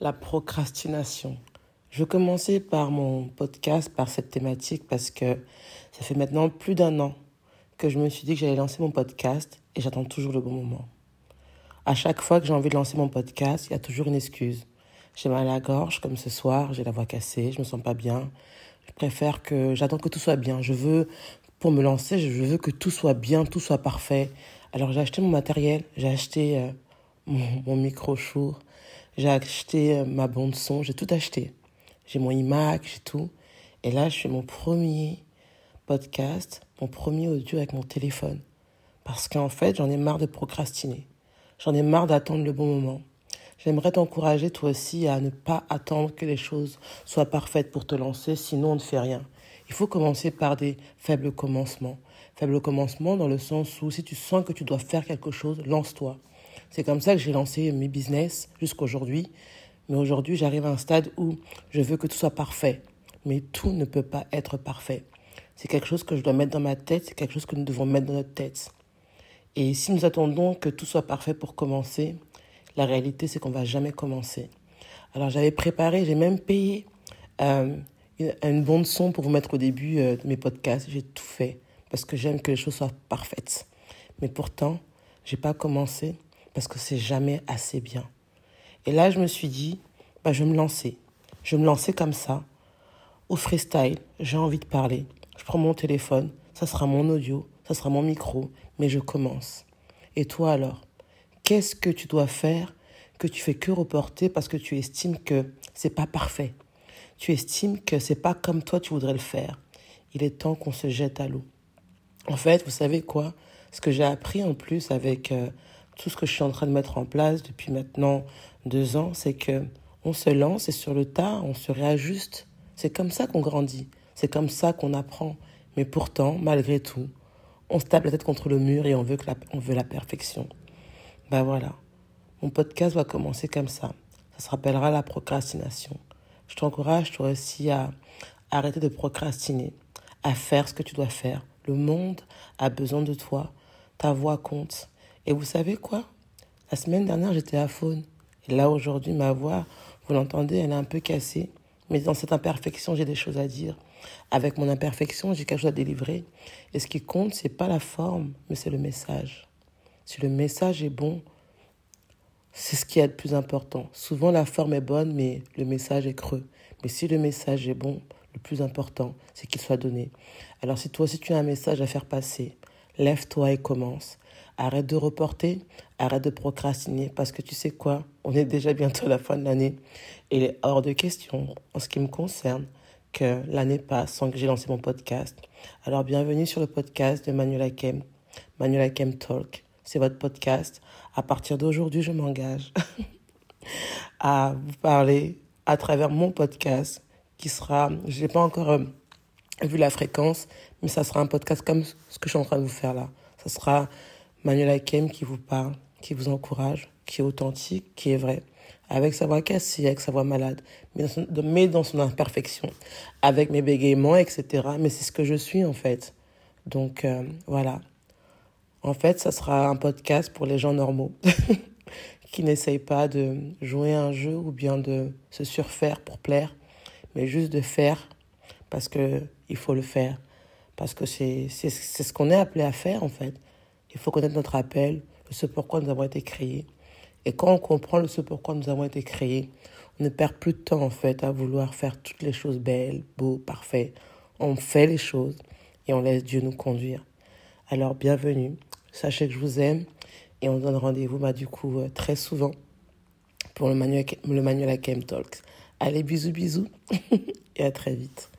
la procrastination. Je vais commencer par mon podcast, par cette thématique, parce que ça fait maintenant plus d'un an que je me suis dit que j'allais lancer mon podcast et j'attends toujours le bon moment. À chaque fois que j'ai envie de lancer mon podcast, il y a toujours une excuse. J'ai mal à la gorge, comme ce soir, j'ai la voix cassée, je me sens pas bien. Je préfère que j'attends que tout soit bien. Je veux, pour me lancer, je veux que tout soit bien, tout soit parfait. Alors j'ai acheté mon matériel, j'ai acheté euh, mon, mon micro Shure, j'ai acheté euh, ma bande son, j'ai tout acheté. J'ai mon iMac, j'ai tout. Et là, je fais mon premier podcast, mon premier audio avec mon téléphone. Parce qu'en fait, j'en ai marre de procrastiner. J'en ai marre d'attendre le bon moment. J'aimerais t'encourager toi aussi à ne pas attendre que les choses soient parfaites pour te lancer, sinon on ne fait rien. Il faut commencer par des faibles commencements. Faibles commencements dans le sens où si tu sens que tu dois faire quelque chose, lance-toi. C'est comme ça que j'ai lancé mes business jusqu'aujourd'hui. Mais aujourd'hui, j'arrive à un stade où je veux que tout soit parfait. Mais tout ne peut pas être parfait. C'est quelque chose que je dois mettre dans ma tête, c'est quelque chose que nous devons mettre dans notre tête. Et si nous attendons que tout soit parfait pour commencer, la réalité, c'est qu'on va jamais commencer. Alors j'avais préparé, j'ai même payé euh, une, une bande son pour vous mettre au début euh, de mes podcasts. J'ai tout fait parce que j'aime que les choses soient parfaites. Mais pourtant, j'ai pas commencé parce que c'est jamais assez bien. Et là, je me suis dit, bah, je vais me lancer. Je vais me lancer comme ça, au freestyle. J'ai envie de parler. Je prends mon téléphone, ça sera mon audio, ça sera mon micro, mais je commence. Et toi alors Qu'est-ce que tu dois faire que tu fais que reporter parce que tu estimes que c'est pas parfait? Tu estimes que c'est pas comme toi tu voudrais le faire. Il est temps qu'on se jette à l'eau. En fait, vous savez quoi? Ce que j'ai appris en plus avec euh, tout ce que je suis en train de mettre en place depuis maintenant deux ans, c'est que on se lance et sur le tas, on se réajuste. C'est comme ça qu'on grandit. C'est comme ça qu'on apprend. Mais pourtant, malgré tout, on se tape la tête contre le mur et on veut, la, on veut la perfection. Ben voilà. Mon podcast va commencer comme ça. Ça se rappellera la procrastination. Je t'encourage toi aussi à arrêter de procrastiner, à faire ce que tu dois faire. Le monde a besoin de toi. Ta voix compte. Et vous savez quoi? La semaine dernière, j'étais à Faune. Et là, aujourd'hui, ma voix, vous l'entendez, elle est un peu cassée. Mais dans cette imperfection, j'ai des choses à dire. Avec mon imperfection, j'ai quelque chose à délivrer. Et ce qui compte, c'est pas la forme, mais c'est le message. Si le message est bon, c'est ce qui est le plus important. Souvent, la forme est bonne, mais le message est creux. Mais si le message est bon, le plus important, c'est qu'il soit donné. Alors si toi aussi tu as un message à faire passer, lève-toi et commence. Arrête de reporter, arrête de procrastiner, parce que tu sais quoi, on est déjà bientôt à la fin de l'année. Et il est hors de question, en ce qui me concerne, que l'année passe sans que j'ai lancé mon podcast. Alors bienvenue sur le podcast de Manuel Akem, Manuel Akem Talk. C'est votre podcast. À partir d'aujourd'hui, je m'engage à vous parler à travers mon podcast qui sera, je n'ai pas encore euh, vu la fréquence, mais ça sera un podcast comme ce que je suis en train de vous faire là. Ça sera Manuel Akem qui vous parle, qui vous encourage, qui est authentique, qui est vrai, avec sa voix cassée, avec sa voix malade, mais dans son, mais dans son imperfection, avec mes bégaiements, etc. Mais c'est ce que je suis en fait. Donc euh, voilà. En fait, ça sera un podcast pour les gens normaux qui n'essayent pas de jouer un jeu ou bien de se surfaire pour plaire, mais juste de faire parce que il faut le faire, parce que c'est ce qu'on est appelé à faire en fait. Il faut connaître notre appel, ce pourquoi nous avons été créés. Et quand on comprend le ce pourquoi nous avons été créés, on ne perd plus de temps en fait à vouloir faire toutes les choses belles, beaux, parfaites. On fait les choses et on laisse Dieu nous conduire. Alors bienvenue, sachez que je vous aime et on donne rendez-vous bah, du coup euh, très souvent pour le manuel, le manuel Akem Talks. Allez, bisous, bisous et à très vite.